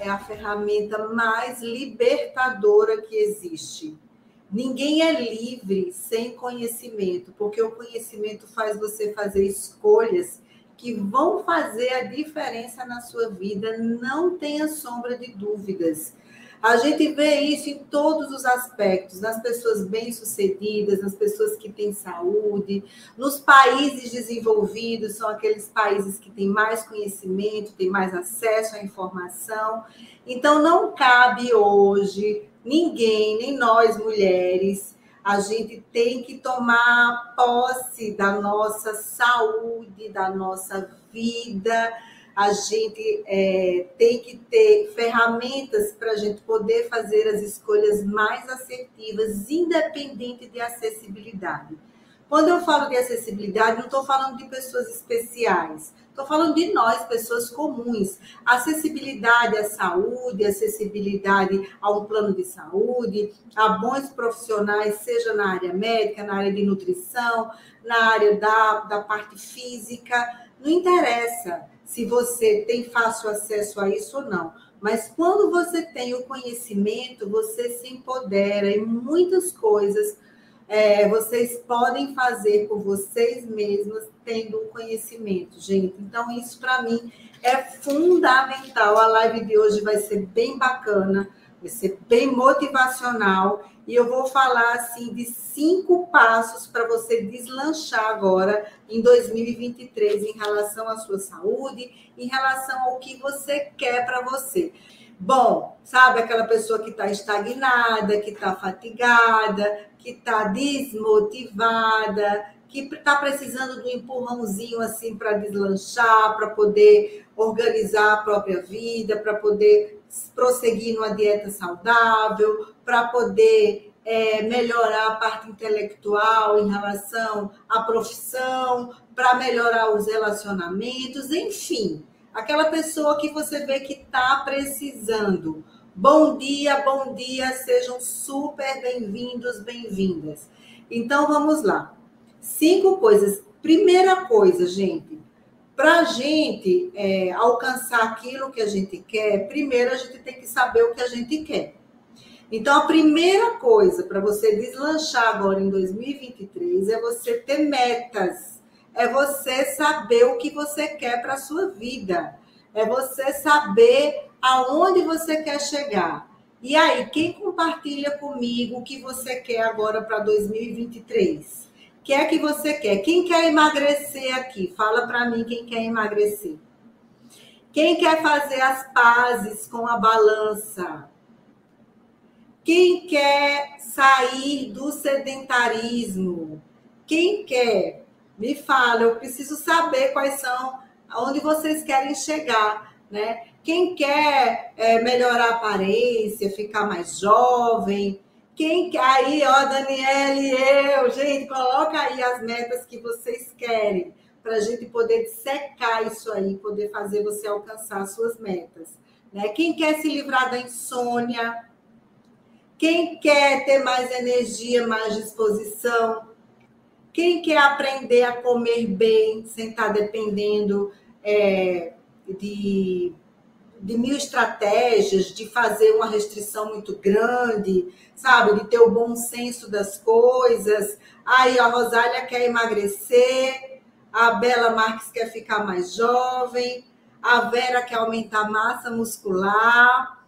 é a ferramenta mais libertadora que existe. Ninguém é livre sem conhecimento, porque o conhecimento faz você fazer escolhas que vão fazer a diferença na sua vida, não tenha sombra de dúvidas. A gente vê isso em todos os aspectos, nas pessoas bem-sucedidas, nas pessoas que têm saúde, nos países desenvolvidos, são aqueles países que têm mais conhecimento, têm mais acesso à informação. Então, não cabe hoje ninguém, nem nós mulheres, a gente tem que tomar posse da nossa saúde, da nossa vida. A gente é, tem que ter ferramentas para a gente poder fazer as escolhas mais assertivas, independente de acessibilidade. Quando eu falo de acessibilidade, não estou falando de pessoas especiais, estou falando de nós, pessoas comuns. Acessibilidade à saúde, acessibilidade a um plano de saúde, a bons profissionais, seja na área médica, na área de nutrição, na área da, da parte física, não interessa se você tem fácil acesso a isso ou não. Mas quando você tem o conhecimento, você se empodera em muitas coisas é, vocês podem fazer por vocês mesmas tendo um conhecimento, gente. Então, isso para mim é fundamental. A live de hoje vai ser bem bacana, vai ser bem motivacional. E eu vou falar assim de cinco passos para você deslanchar agora em 2023 em relação à sua saúde, em relação ao que você quer para você. Bom, sabe aquela pessoa que está estagnada, que está fatigada, que está desmotivada, que está precisando do empurrãozinho assim para deslanchar, para poder organizar a própria vida, para poder prosseguir numa dieta saudável, para poder é, melhorar a parte intelectual em relação à profissão, para melhorar os relacionamentos, enfim aquela pessoa que você vê que está precisando. Bom dia, bom dia, sejam super bem-vindos, bem-vindas. Então vamos lá. Cinco coisas. Primeira coisa, gente, para a gente é, alcançar aquilo que a gente quer, primeiro a gente tem que saber o que a gente quer. Então, a primeira coisa para você deslanchar agora em 2023 é você ter metas é você saber o que você quer para a sua vida. É você saber aonde você quer chegar. E aí, quem compartilha comigo o que você quer agora para 2023? Que é que você quer? Quem quer emagrecer aqui? Fala para mim quem quer emagrecer. Quem quer fazer as pazes com a balança? Quem quer sair do sedentarismo? Quem quer me fala, eu preciso saber quais são, aonde vocês querem chegar, né? Quem quer é, melhorar a aparência, ficar mais jovem, quem aí, ó, Daniele, eu, gente, coloca aí as metas que vocês querem, para a gente poder secar isso aí, poder fazer você alcançar as suas metas. Né? Quem quer se livrar da insônia, quem quer ter mais energia, mais disposição, quem quer aprender a comer bem, sem estar dependendo é, de, de mil estratégias, de fazer uma restrição muito grande, sabe? De ter o bom senso das coisas. Aí a Rosália quer emagrecer, a Bela Marques quer ficar mais jovem, a Vera quer aumentar a massa muscular,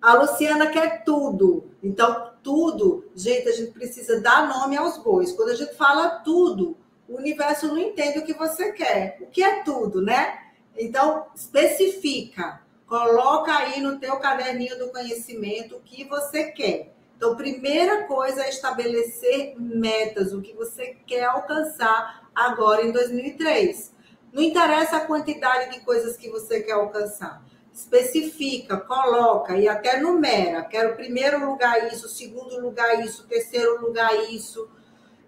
a Luciana quer tudo. Então, tudo, gente, a gente precisa dar nome aos bois. Quando a gente fala tudo, o universo não entende o que você quer. O que é tudo, né? Então, especifica. Coloca aí no teu caderninho do conhecimento o que você quer. Então, primeira coisa é estabelecer metas, o que você quer alcançar agora em 2003. Não interessa a quantidade de coisas que você quer alcançar. especifica, coloca e até numera. Quero primeiro lugar isso, segundo lugar isso, terceiro lugar isso.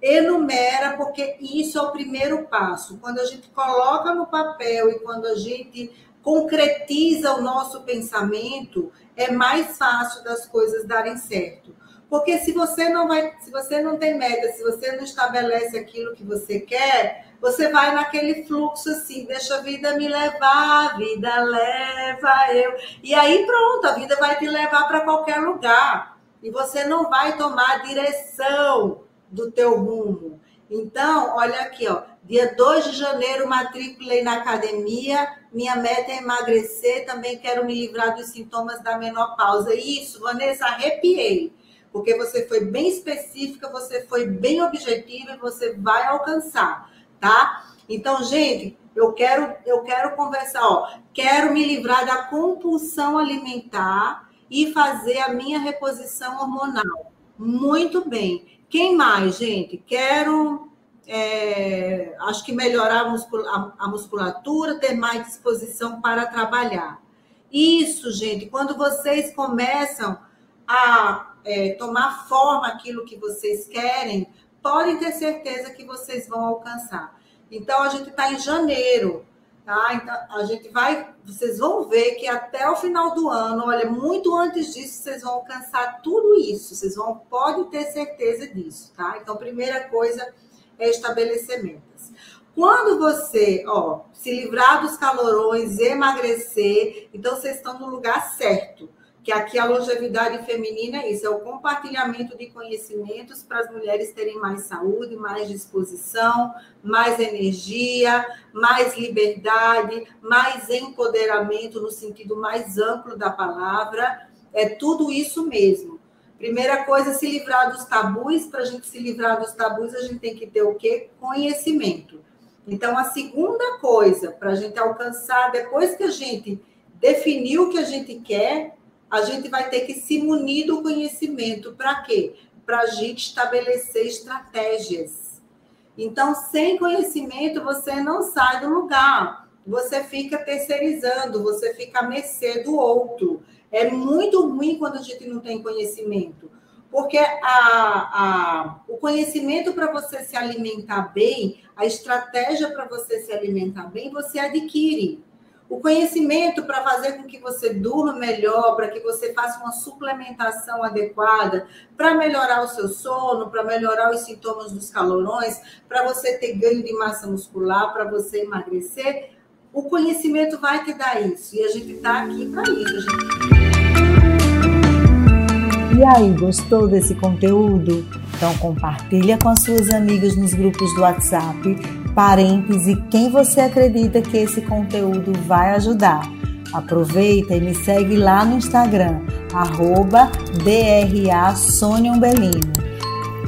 Enumera, porque isso é o primeiro passo. Quando a gente coloca no papel e quando a gente concretiza o nosso pensamento, é mais fácil das coisas darem certo. Porque se você não vai, se você não tem meta, se você não estabelece aquilo que você quer, você vai naquele fluxo assim, deixa a vida me levar, a vida leva eu. E aí pronto, a vida vai te levar para qualquer lugar. E você não vai tomar a direção do teu rumo. Então, olha aqui, ó, dia 2 de janeiro matriculei na academia, minha meta é emagrecer, também quero me livrar dos sintomas da menopausa. Isso, Vanessa, arrepiei porque você foi bem específica, você foi bem objetiva e você vai alcançar, tá? Então, gente, eu quero eu quero conversar, ó, quero me livrar da compulsão alimentar e fazer a minha reposição hormonal. Muito bem. Quem mais, gente? Quero é, acho que melhorar a musculatura, ter mais disposição para trabalhar. Isso, gente, quando vocês começam a é, tomar forma aquilo que vocês querem, podem ter certeza que vocês vão alcançar. Então, a gente está em janeiro, tá? Então, a gente vai, vocês vão ver que até o final do ano, olha, muito antes disso, vocês vão alcançar tudo isso. Vocês vão, podem ter certeza disso, tá? Então, primeira coisa é estabelecer metas. Quando você, ó, se livrar dos calorões, emagrecer, então vocês estão no lugar certo que aqui a longevidade feminina é isso, é o compartilhamento de conhecimentos para as mulheres terem mais saúde, mais disposição, mais energia, mais liberdade, mais empoderamento no sentido mais amplo da palavra. É tudo isso mesmo. Primeira coisa, se livrar dos tabus. Para a gente se livrar dos tabus, a gente tem que ter o quê? Conhecimento. Então, a segunda coisa para a gente alcançar, depois que a gente definiu o que a gente quer, a gente vai ter que se munir do conhecimento. Para quê? Para a gente estabelecer estratégias. Então, sem conhecimento, você não sai do lugar. Você fica terceirizando, você fica à mercê do outro. É muito ruim quando a gente não tem conhecimento. Porque a, a, o conhecimento para você se alimentar bem, a estratégia para você se alimentar bem, você adquire. O conhecimento para fazer com que você durma melhor, para que você faça uma suplementação adequada, para melhorar o seu sono, para melhorar os sintomas dos calorões, para você ter ganho de massa muscular, para você emagrecer, o conhecimento vai te dar isso. E a gente está aqui para isso. Gente... E aí, gostou desse conteúdo? Então compartilha com as suas amigas nos grupos do WhatsApp parentes e quem você acredita que esse conteúdo vai ajudar. Aproveita e me segue lá no Instagram, arroba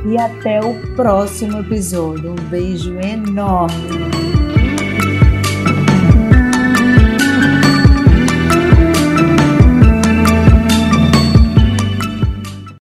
E até o próximo episódio. Um beijo enorme!